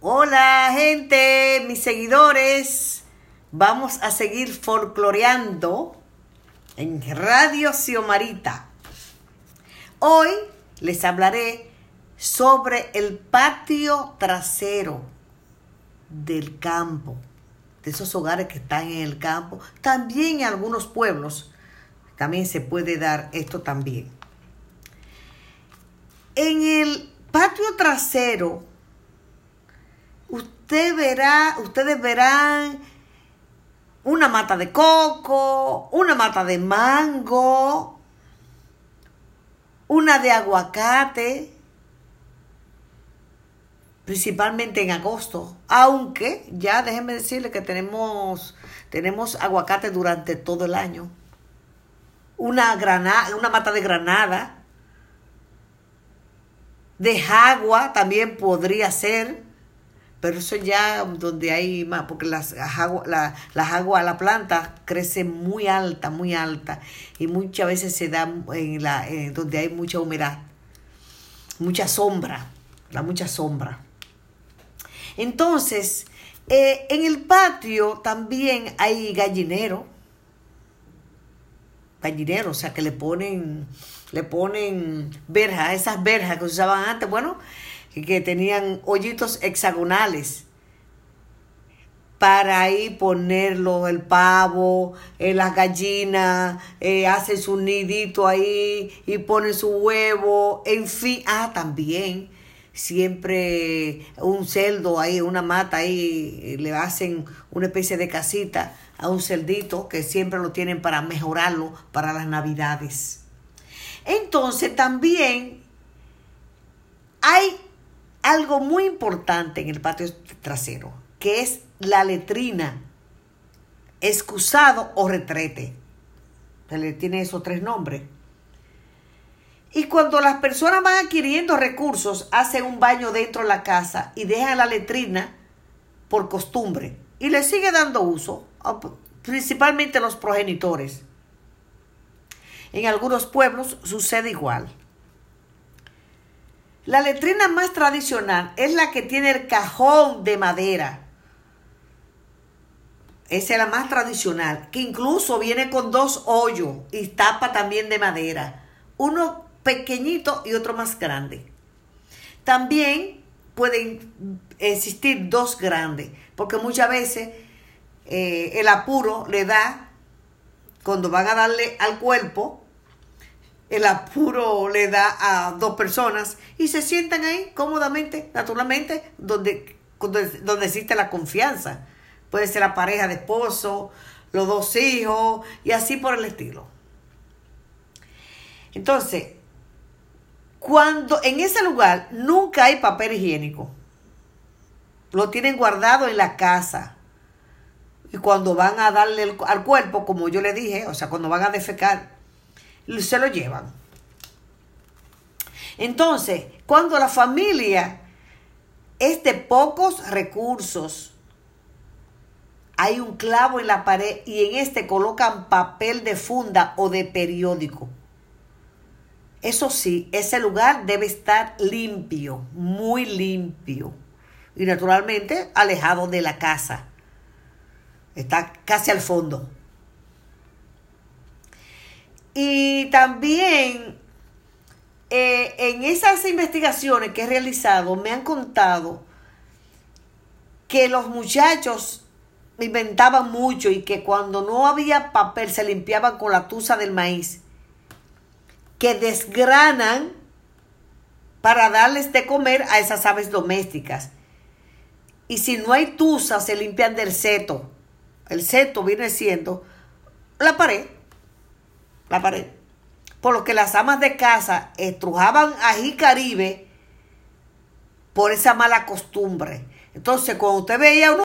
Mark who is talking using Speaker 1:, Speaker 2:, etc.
Speaker 1: Hola gente, mis seguidores, vamos a seguir folcloreando en Radio Xiomarita. Hoy les hablaré sobre el patio trasero del campo, de esos hogares que están en el campo, también en algunos pueblos, también se puede dar esto también. En el patio trasero, usted verá, ustedes verán una mata de coco, una mata de mango, una de aguacate, principalmente en agosto, aunque ya déjenme decirle que tenemos, tenemos aguacate durante todo el año. Una, granada, una mata de granada, de jagua también podría ser, pero eso ya donde hay más, porque las aguas, la, las aguas, la planta crece muy alta, muy alta, y muchas veces se da en la, donde hay mucha humedad, mucha sombra, da mucha sombra. Entonces, eh, en el patio también hay gallinero, gallinero, o sea que le ponen, le ponen verjas, esas verjas que usaban antes, bueno, que tenían hoyitos hexagonales para ahí ponerlo el pavo, eh, las gallinas, eh, hacen su nidito ahí y ponen su huevo, en fin, ah, también siempre un celdo ahí, una mata ahí, le hacen una especie de casita a un celdito que siempre lo tienen para mejorarlo para las navidades. Entonces también hay algo muy importante en el patio trasero, que es la letrina, excusado o retrete. Se le tiene esos tres nombres. Y cuando las personas van adquiriendo recursos, hacen un baño dentro de la casa y dejan la letrina por costumbre. Y le sigue dando uso, principalmente los progenitores. En algunos pueblos sucede igual. La letrina más tradicional es la que tiene el cajón de madera. Esa es la más tradicional, que incluso viene con dos hoyos y tapa también de madera. Uno pequeñito y otro más grande. También pueden existir dos grandes, porque muchas veces eh, el apuro le da, cuando van a darle al cuerpo, el apuro le da a dos personas y se sientan ahí cómodamente, naturalmente, donde, donde, existe la confianza. Puede ser la pareja de esposo, los dos hijos y así por el estilo. Entonces, cuando en ese lugar nunca hay papel higiénico, lo tienen guardado en la casa. Y cuando van a darle al cuerpo, como yo le dije, o sea, cuando van a defecar, se lo llevan. Entonces, cuando la familia es de pocos recursos, hay un clavo en la pared y en este colocan papel de funda o de periódico. Eso sí, ese lugar debe estar limpio, muy limpio. Y naturalmente alejado de la casa. Está casi al fondo. Y también eh, en esas investigaciones que he realizado me han contado que los muchachos inventaban mucho y que cuando no había papel se limpiaban con la tusa del maíz, que desgranan para darles de comer a esas aves domésticas. Y si no hay tusa, se limpian del seto. El seto viene siendo la pared la pared. Por lo que las amas de casa estrujaban ají caribe por esa mala costumbre. Entonces, cuando usted veía uno